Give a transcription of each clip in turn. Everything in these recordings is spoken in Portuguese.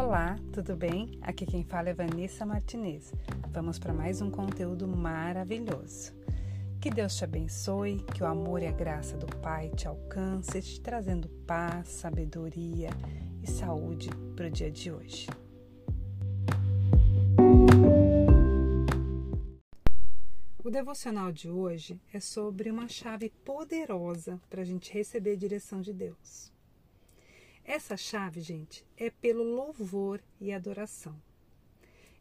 Olá, tudo bem? Aqui quem fala é Vanessa Martinez. Vamos para mais um conteúdo maravilhoso. Que Deus te abençoe, que o amor e a graça do Pai te alcance, te trazendo paz, sabedoria e saúde para o dia de hoje. O devocional de hoje é sobre uma chave poderosa para a gente receber a direção de Deus. Essa chave, gente, é pelo louvor e adoração.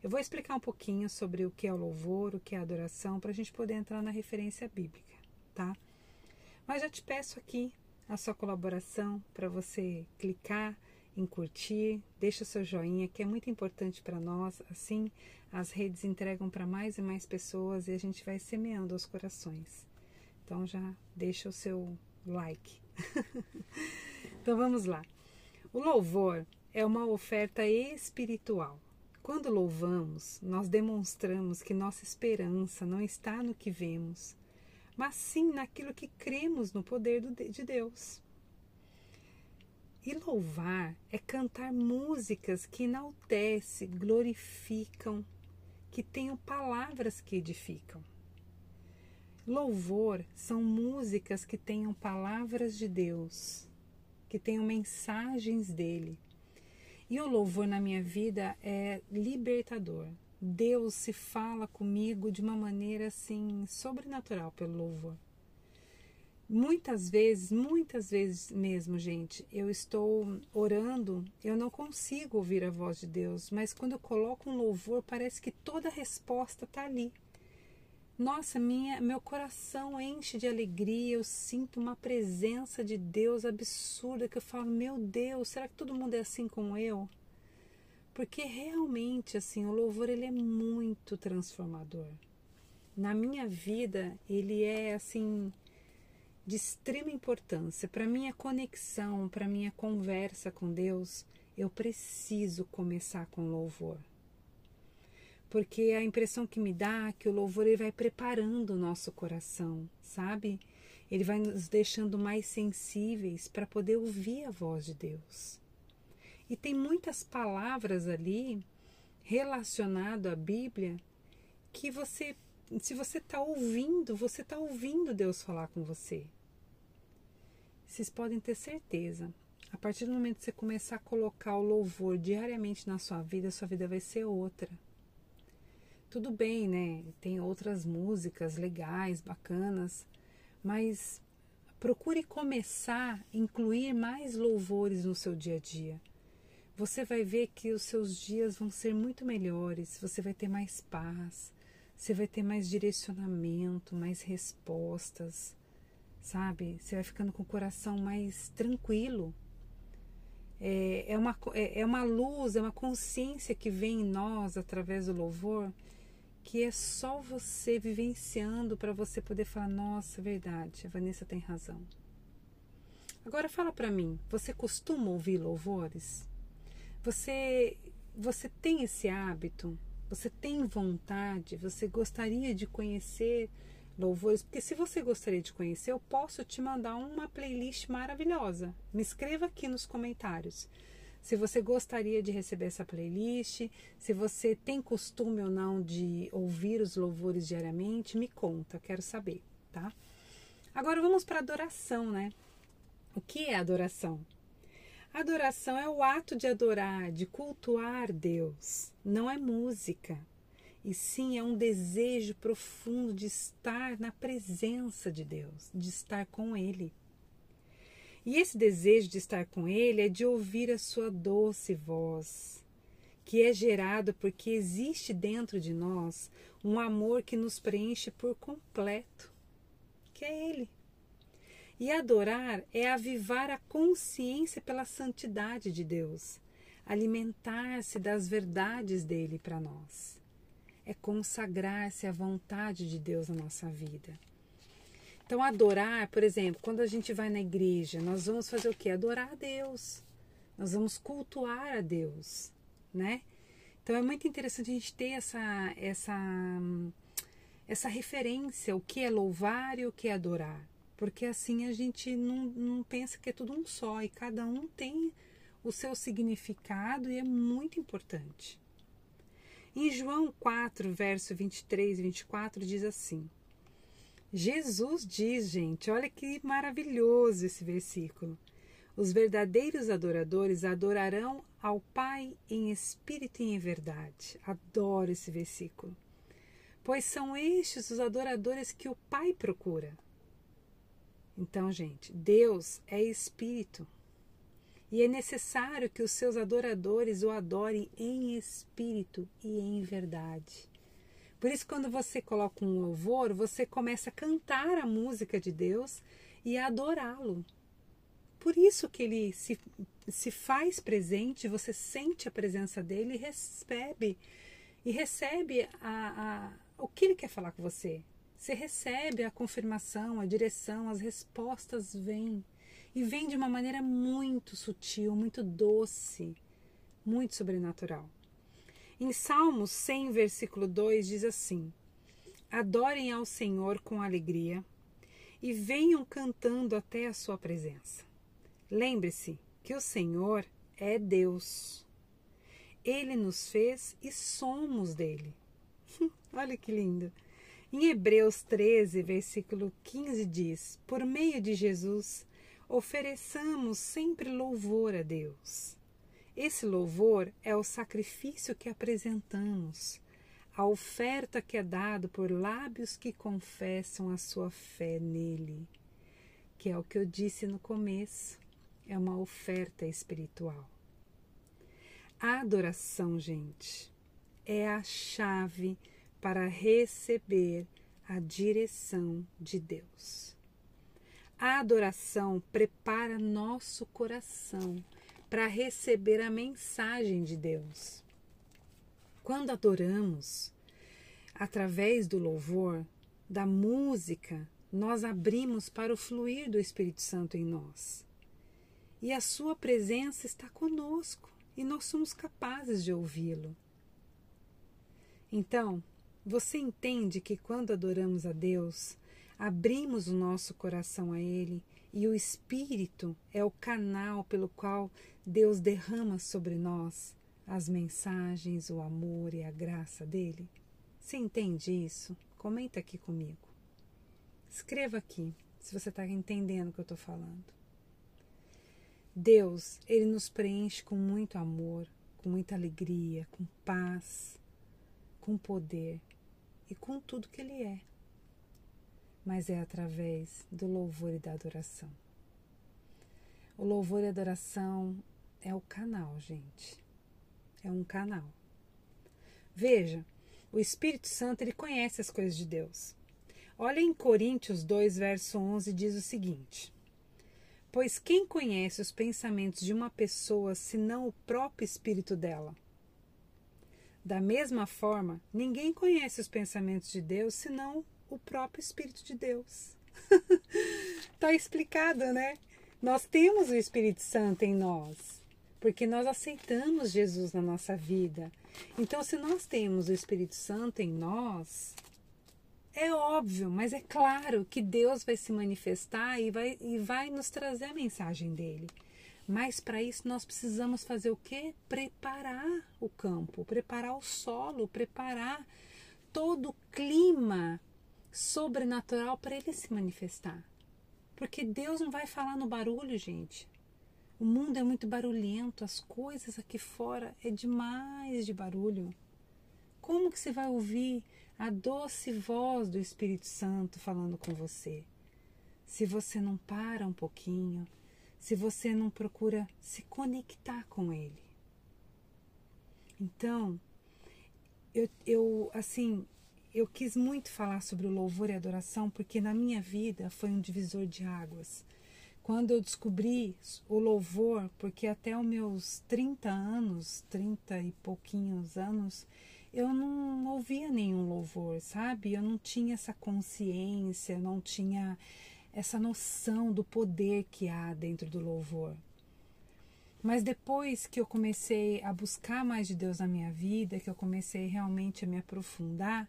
Eu vou explicar um pouquinho sobre o que é o louvor, o que é a adoração, para a gente poder entrar na referência bíblica, tá? Mas já te peço aqui a sua colaboração para você clicar em curtir, deixa seu joinha, que é muito importante para nós. Assim, as redes entregam para mais e mais pessoas e a gente vai semeando os corações. Então já deixa o seu like. então vamos lá. O louvor é uma oferta espiritual. Quando louvamos, nós demonstramos que nossa esperança não está no que vemos, mas sim naquilo que cremos no poder de Deus. E louvar é cantar músicas que enaltecem, glorificam, que tenham palavras que edificam. Louvor são músicas que tenham palavras de Deus, que tenham mensagens dele. E o louvor na minha vida é libertador. Deus se fala comigo de uma maneira assim sobrenatural pelo louvor. Muitas vezes, muitas vezes mesmo, gente, eu estou orando, eu não consigo ouvir a voz de Deus, mas quando eu coloco um louvor, parece que toda a resposta está ali. Nossa, minha, meu coração enche de alegria, eu sinto uma presença de Deus absurda que eu falo, meu Deus, será que todo mundo é assim como eu? Porque realmente assim, o louvor ele é muito transformador. Na minha vida, ele é assim de extrema importância para minha conexão, para minha conversa com Deus. Eu preciso começar com louvor porque a impressão que me dá é que o louvor ele vai preparando o nosso coração, sabe? Ele vai nos deixando mais sensíveis para poder ouvir a voz de Deus. E tem muitas palavras ali relacionado à Bíblia que você, se você está ouvindo, você está ouvindo Deus falar com você. Vocês podem ter certeza. A partir do momento que você começar a colocar o louvor diariamente na sua vida, a sua vida vai ser outra tudo bem, né? Tem outras músicas legais, bacanas, mas procure começar a incluir mais louvores no seu dia a dia. Você vai ver que os seus dias vão ser muito melhores, você vai ter mais paz, você vai ter mais direcionamento, mais respostas, sabe? Você vai ficando com o coração mais tranquilo. É, é, uma, é, é uma luz, é uma consciência que vem em nós através do louvor que é só você vivenciando para você poder falar: nossa, verdade, a Vanessa tem razão. Agora fala para mim, você costuma ouvir louvores? Você você tem esse hábito? Você tem vontade? Você gostaria de conhecer louvores? Porque se você gostaria de conhecer, eu posso te mandar uma playlist maravilhosa. Me escreva aqui nos comentários se você gostaria de receber essa playlist, se você tem costume ou não de ouvir os louvores diariamente, me conta, quero saber, tá? Agora vamos para adoração, né? O que é adoração? Adoração é o ato de adorar, de cultuar Deus, não é música. E sim é um desejo profundo de estar na presença de Deus, de estar com Ele. E esse desejo de estar com Ele é de ouvir a sua doce voz, que é gerado porque existe dentro de nós um amor que nos preenche por completo, que é Ele. E adorar é avivar a consciência pela santidade de Deus, alimentar-se das verdades dele para nós. É consagrar-se à vontade de Deus na nossa vida. Então, adorar, por exemplo, quando a gente vai na igreja, nós vamos fazer o quê? Adorar a Deus. Nós vamos cultuar a Deus, né? Então, é muito interessante a gente ter essa, essa, essa referência, o que é louvar e o que é adorar. Porque assim a gente não, não pensa que é tudo um só e cada um tem o seu significado e é muito importante. Em João 4, verso 23 e 24, diz assim: Jesus diz, gente, olha que maravilhoso esse versículo. Os verdadeiros adoradores adorarão ao Pai em espírito e em verdade. Adoro esse versículo. Pois são estes os adoradores que o Pai procura. Então, gente, Deus é espírito. E é necessário que os seus adoradores o adorem em espírito e em verdade. Por isso, quando você coloca um louvor, você começa a cantar a música de Deus e a adorá-lo. Por isso que ele se, se faz presente, você sente a presença dele e recebe, e recebe a, a, o que ele quer falar com você. Você recebe a confirmação, a direção, as respostas vêm. E vem de uma maneira muito sutil, muito doce, muito sobrenatural. Em Salmos 100, versículo 2 diz assim: Adorem ao Senhor com alegria e venham cantando até a sua presença. Lembre-se que o Senhor é Deus. Ele nos fez e somos dele. Olha que lindo. Em Hebreus 13, versículo 15 diz: Por meio de Jesus, ofereçamos sempre louvor a Deus. Esse louvor é o sacrifício que apresentamos, a oferta que é dado por lábios que confessam a sua fé nele, que é o que eu disse no começo é uma oferta espiritual. A adoração, gente, é a chave para receber a direção de Deus. A adoração prepara nosso coração para receber a mensagem de Deus. Quando adoramos, através do louvor, da música, nós abrimos para o fluir do Espírito Santo em nós e a Sua presença está conosco e nós somos capazes de ouvi-lo. Então, você entende que quando adoramos a Deus, abrimos o nosso coração a Ele e o Espírito é o canal pelo qual Deus derrama sobre nós as mensagens, o amor e a graça dele? Você entende isso? Comenta aqui comigo. Escreva aqui se você está entendendo o que eu estou falando. Deus, ele nos preenche com muito amor, com muita alegria, com paz, com poder e com tudo que ele é. Mas é através do louvor e da adoração. O louvor e a adoração é o canal, gente. É um canal. Veja, o Espírito Santo ele conhece as coisas de Deus. Olha em Coríntios 2, verso 11, diz o seguinte: Pois quem conhece os pensamentos de uma pessoa senão o próprio espírito dela? Da mesma forma, ninguém conhece os pensamentos de Deus senão o próprio Espírito de Deus. Está explicado, né? Nós temos o Espírito Santo em nós, porque nós aceitamos Jesus na nossa vida. Então, se nós temos o Espírito Santo em nós, é óbvio, mas é claro que Deus vai se manifestar e vai, e vai nos trazer a mensagem dele. Mas para isso nós precisamos fazer o quê? Preparar o campo, preparar o solo, preparar todo o clima sobrenatural para ele se manifestar. Porque Deus não vai falar no barulho, gente. O mundo é muito barulhento, as coisas aqui fora é demais de barulho. Como que você vai ouvir a doce voz do Espírito Santo falando com você. Se você não para um pouquinho, se você não procura se conectar com Ele. Então, eu, eu assim, eu quis muito falar sobre o louvor e adoração porque na minha vida foi um divisor de águas. Quando eu descobri o louvor, porque até os meus 30 anos, 30 e pouquinhos anos, eu não ouvia nenhum louvor, sabe? Eu não tinha essa consciência, não tinha essa noção do poder que há dentro do louvor. Mas depois que eu comecei a buscar mais de Deus na minha vida, que eu comecei realmente a me aprofundar,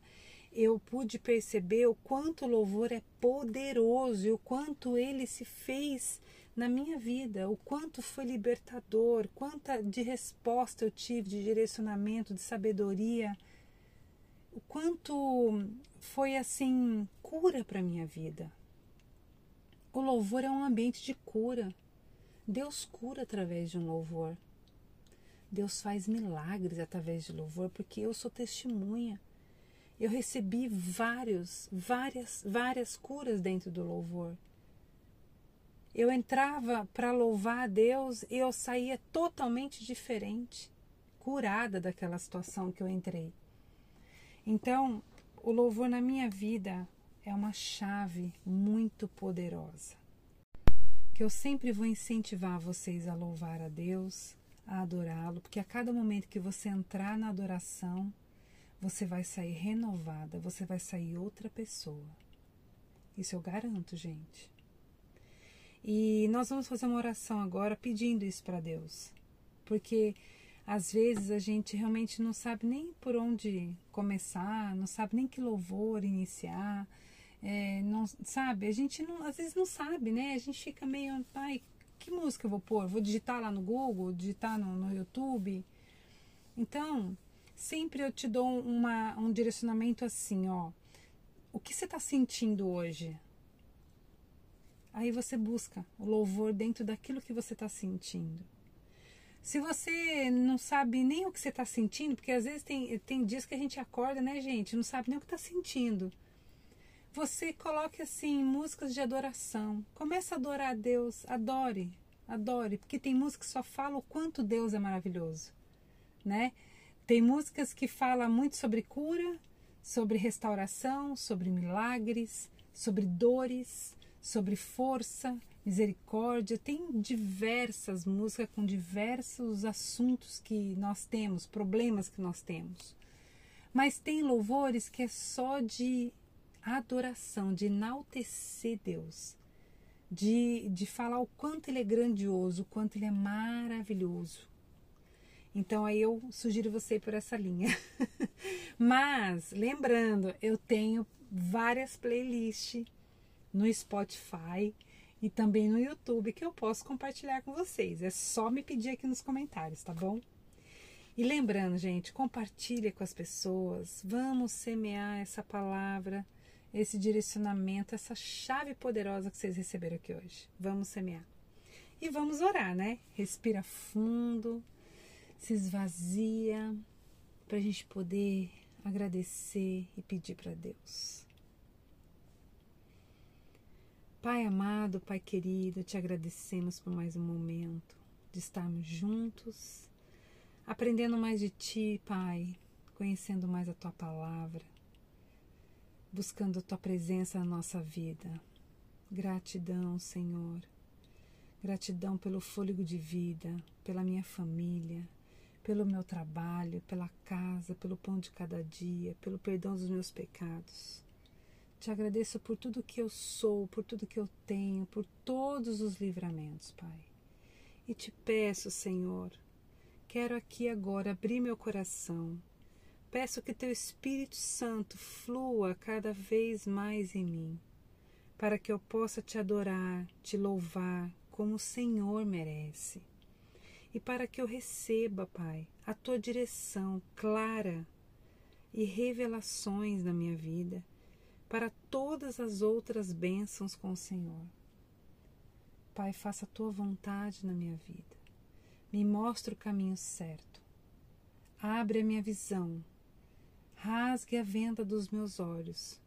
eu pude perceber o quanto o louvor é poderoso e o quanto ele se fez na minha vida, o quanto foi libertador, quanta de resposta eu tive, de direcionamento, de sabedoria, o quanto foi assim cura para minha vida. O louvor é um ambiente de cura. Deus cura através de um louvor. Deus faz milagres através de louvor, porque eu sou testemunha. Eu recebi vários, várias, várias curas dentro do louvor. Eu entrava para louvar a Deus e eu saía totalmente diferente, curada daquela situação que eu entrei. Então, o louvor na minha vida é uma chave muito poderosa. Que eu sempre vou incentivar vocês a louvar a Deus, a adorá-lo, porque a cada momento que você entrar na adoração, você vai sair renovada, você vai sair outra pessoa. Isso eu garanto, gente. E nós vamos fazer uma oração agora pedindo isso para Deus. Porque às vezes a gente realmente não sabe nem por onde começar, não sabe nem que louvor iniciar, é, não sabe? A gente não, às vezes não sabe, né? A gente fica meio, ai, que música eu vou pôr? Vou digitar lá no Google, digitar no, no YouTube. Então, sempre eu te dou uma, um direcionamento assim, ó. O que você está sentindo hoje? Aí você busca o louvor dentro daquilo que você está sentindo. Se você não sabe nem o que você está sentindo, porque às vezes tem, tem dias que a gente acorda, né, gente? Não sabe nem o que está sentindo. Você coloque assim músicas de adoração. Comece a adorar a Deus. Adore, adore, porque tem músicas que só falam o quanto Deus é maravilhoso, né? Tem músicas que falam muito sobre cura, sobre restauração, sobre milagres, sobre dores, sobre força, misericórdia, tem diversas músicas com diversos assuntos que nós temos, problemas que nós temos. Mas tem louvores que é só de adoração, de enaltecer Deus, de, de falar o quanto Ele é grandioso, o quanto Ele é maravilhoso. Então aí eu sugiro você por essa linha. Mas, lembrando, eu tenho várias playlists no Spotify e também no YouTube que eu posso compartilhar com vocês. É só me pedir aqui nos comentários, tá bom? E lembrando, gente, compartilha com as pessoas. Vamos semear essa palavra, esse direcionamento, essa chave poderosa que vocês receberam aqui hoje. Vamos semear. E vamos orar, né? Respira fundo, se esvazia, para a gente poder agradecer e pedir para Deus. Pai amado, Pai querido, te agradecemos por mais um momento de estarmos juntos, aprendendo mais de Ti, Pai, conhecendo mais a Tua palavra, buscando a Tua presença na nossa vida. Gratidão, Senhor. Gratidão pelo fôlego de vida, pela minha família, pelo meu trabalho, pela casa, pelo pão de cada dia, pelo perdão dos meus pecados. Te agradeço por tudo que eu sou, por tudo que eu tenho, por todos os livramentos, Pai. E te peço, Senhor, quero aqui agora abrir meu coração. Peço que teu Espírito Santo flua cada vez mais em mim, para que eu possa te adorar, te louvar como o Senhor merece. E para que eu receba, Pai, a tua direção clara e revelações na minha vida para todas as outras bênçãos com o Senhor. Pai, faça a tua vontade na minha vida. Me mostre o caminho certo. Abre a minha visão. Rasgue a venda dos meus olhos,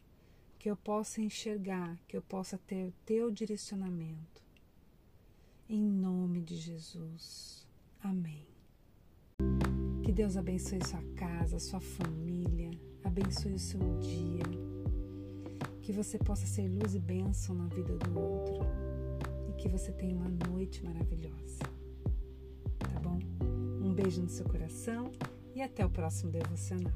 que eu possa enxergar, que eu possa ter o teu direcionamento. Em nome de Jesus. Amém. Que Deus abençoe sua casa, sua família, abençoe o seu dia que você possa ser luz e bênção na vida do outro e que você tenha uma noite maravilhosa. Tá bom? Um beijo no seu coração e até o próximo devocional.